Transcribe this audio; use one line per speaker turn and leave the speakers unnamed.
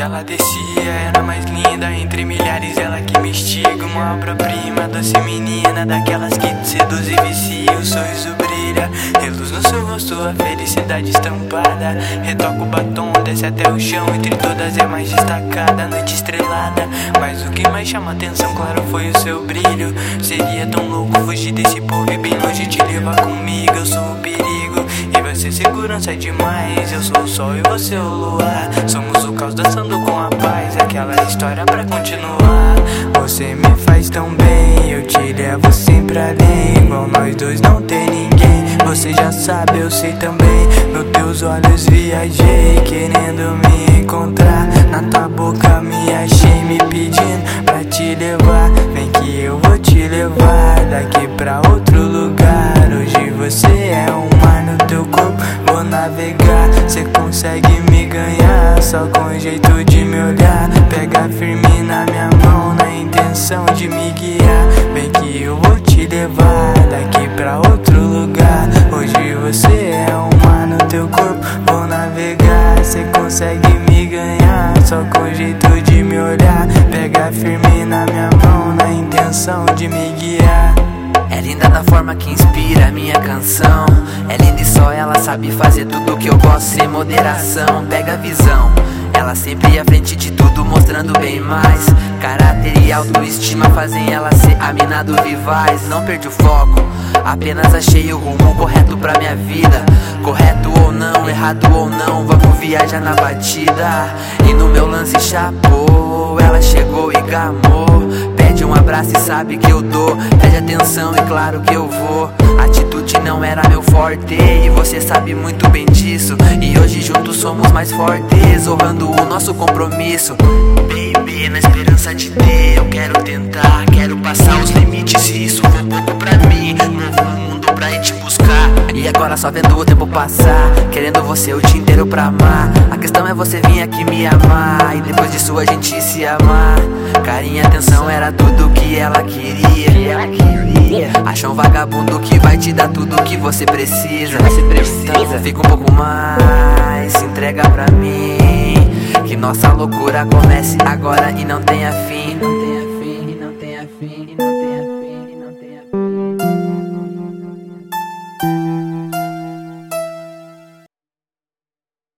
acontecia Era mais linda entre milhares, ela que me instiga Uma obra-prima, doce menina Daquelas que te seduz e vicia. O sorriso brilha, reluz no seu rosto A felicidade estampada. Retoca o batom, desce até o chão Entre todas é mais destacada. Noite estrelada, mas o que mais chama atenção Claro foi o seu brilho. Seria tão louco fugir desse povo E bem longe te levar comigo ser segurança demais. Eu sou o sol e você o luar. Somos o caos dançando com a paz. Aquela história pra continuar. Você me faz tão bem Eu te levo sempre além Igual nós dois não tem ninguém. Você já sabe, eu sei também. Nos teus olhos viajei Querendo me encontrar. Na tua boca me achei Me pedindo pra te levar. Vem que eu vou te levar Daqui pra outro lugar. Hoje você é um navegar. Cê consegue me ganhar Só com jeito de me olhar. Pega firme na minha mão Na intenção de me guiar. Vem que eu vou te levar Daqui pra outro lugar. Hoje você é um mar no teu corpo. Vou navegar Cê consegue me ganhar Só com jeito de me olhar. Pega firme na minha mão Na intenção de me guiar
é linda da forma que inspira minha canção. É linda e só ela sabe fazer tudo que eu gosto sem moderação. Pega a visão. Ela sempre à frente de tudo, mostrando bem mais. Caráter e autoestima fazem ela ser a mina do vivaz. Não perdi o foco, apenas achei o rumo correto pra minha vida. Correto ou não, errado ou não, vamos viajar na batida. E no meu lance chapou, ela chegou e gamou. Pede um abraço e sabe que eu dou. Pede atenção e claro que eu vou. Atitude não era meu forte e você sabe muito bem disso. E hoje juntos somos mais fortes, honrando o nosso compromisso. Baby, na esperança de ter, eu quero tentar. Quero passar os limites e isso for pouco pra mim. Novo mundo pra ir te buscar. E agora só vendo o tempo passar. Querendo você o dia inteiro pra amar. A questão é você vir aqui me amar. E depois disso a gente se amar. Carinha, atenção era tudo que ela queria. Acha um vagabundo que vai te dar tudo que você precisa. Fica um pouco mais, se entrega pra mim. Que nossa loucura comece agora e não tenha fim. Não tenha fim, não tenha fim, não tenha fim.